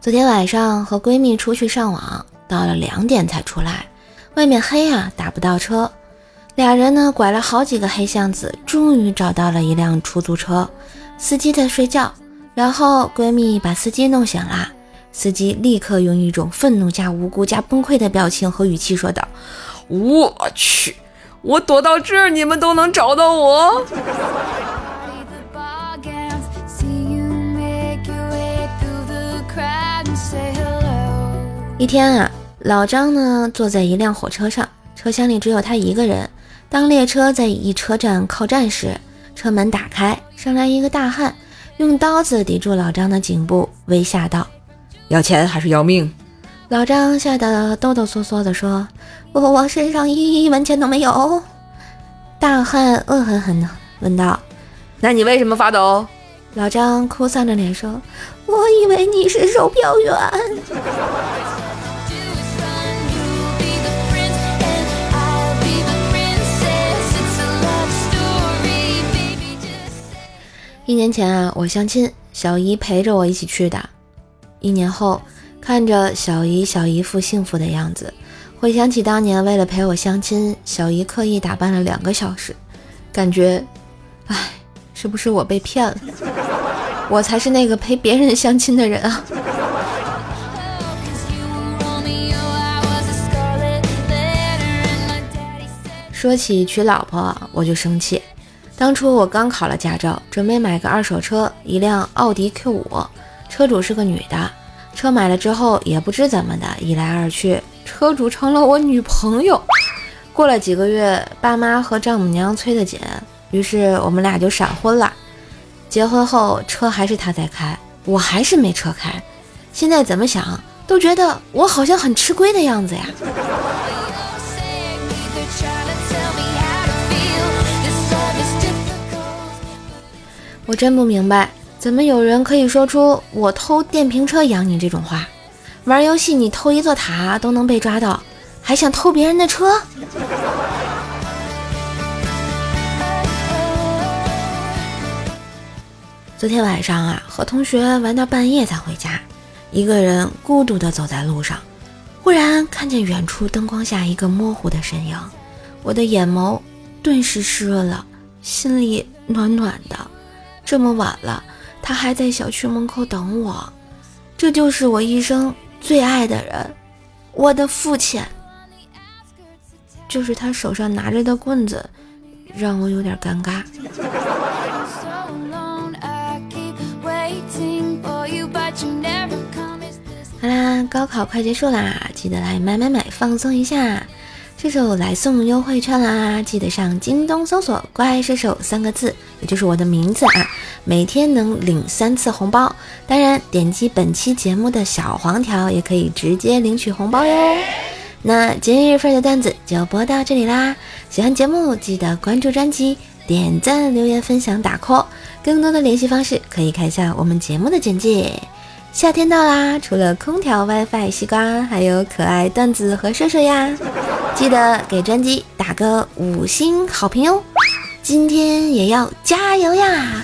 昨天晚上和闺蜜出去上网，到了两点才出来，外面黑啊，打不到车。俩人呢拐了好几个黑巷子，终于找到了一辆出租车，司机在睡觉。然后闺蜜把司机弄醒了，司机立刻用一种愤怒加无辜加崩溃的表情和语气说道：“我去，我躲到这儿，你们都能找到我。”一天啊，老张呢坐在一辆火车上，车厢里只有他一个人。当列车在一车站靠站时，车门打开，上来一个大汉，用刀子抵住老张的颈部，威吓道：“要钱还是要命？”老张吓得哆哆嗦嗦地说：“我我身上一一文钱都没有。”大汉恶狠狠地问道：“那你为什么发抖？”老张哭丧着脸说：“我以为你是售票员。”一年前啊，我相亲，小姨陪着我一起去的。一年后，看着小姨、小姨夫幸福的样子，回想起当年为了陪我相亲，小姨刻意打扮了两个小时，感觉，唉，是不是我被骗了？我才是那个陪别人相亲的人啊！说起娶老婆，我就生气。当初我刚考了驾照，准备买个二手车，一辆奥迪 Q5，车主是个女的。车买了之后，也不知怎么的，一来二去，车主成了我女朋友。过了几个月，爸妈和丈母娘催得紧，于是我们俩就闪婚了。结婚后，车还是他在开，我还是没车开。现在怎么想，都觉得我好像很吃亏的样子呀。真不明白，怎么有人可以说出“我偷电瓶车养你”这种话？玩游戏你偷一座塔都能被抓到，还想偷别人的车？昨天晚上啊，和同学玩到半夜才回家，一个人孤独地走在路上，忽然看见远处灯光下一个模糊的身影，我的眼眸顿时湿润了，心里暖暖的。这么晚了，他还在小区门口等我，这就是我一生最爱的人，我的父亲。就是他手上拿着的棍子，让我有点尴尬。好啦，高考快结束啦，记得来买买买放松一下。射手来送优惠券啦！记得上京东搜索“怪射手”三个字，也就是我的名字啊，每天能领三次红包。当然，点击本期节目的小黄条也可以直接领取红包哟。那今日份的段子就播到这里啦！喜欢节目记得关注专辑、点赞、留言、分享、打 call。更多的联系方式可以看一下我们节目的简介。夏天到啦，除了空调、WiFi、西瓜，还有可爱段子和射手呀！记得给专辑打个五星好评哦！今天也要加油呀！